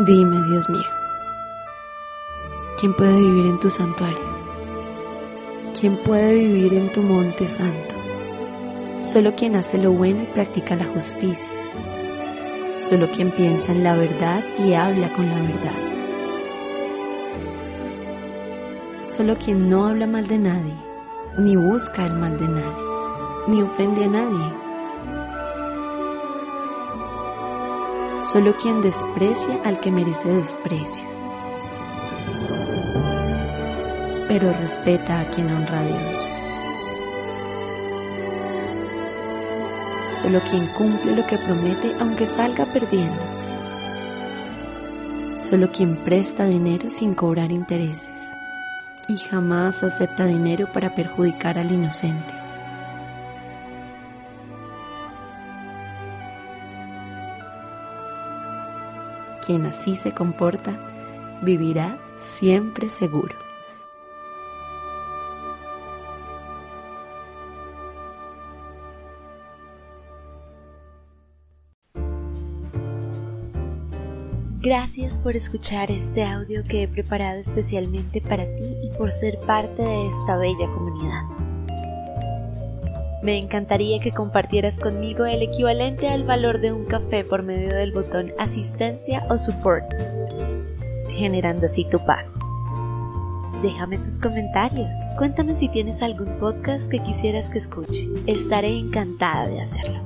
Dime, Dios mío, ¿quién puede vivir en tu santuario? ¿Quién puede vivir en tu monte santo? Solo quien hace lo bueno y practica la justicia. Solo quien piensa en la verdad y habla con la verdad. Solo quien no habla mal de nadie, ni busca el mal de nadie, ni ofende a nadie solo quien desprecia al que merece desprecio, pero respeta a quien honra a Dios. Solo quien cumple lo que promete aunque salga perdiendo. Solo quien presta dinero sin cobrar intereses y jamás acepta dinero para perjudicar al inocente. Quien así se comporta, vivirá siempre seguro. Gracias por escuchar este audio que he preparado especialmente para ti y por ser parte de esta bella comunidad. Me encantaría que compartieras conmigo el equivalente al valor de un café por medio del botón asistencia o support, generando así tu pago. Déjame tus comentarios, cuéntame si tienes algún podcast que quisieras que escuche, estaré encantada de hacerlo.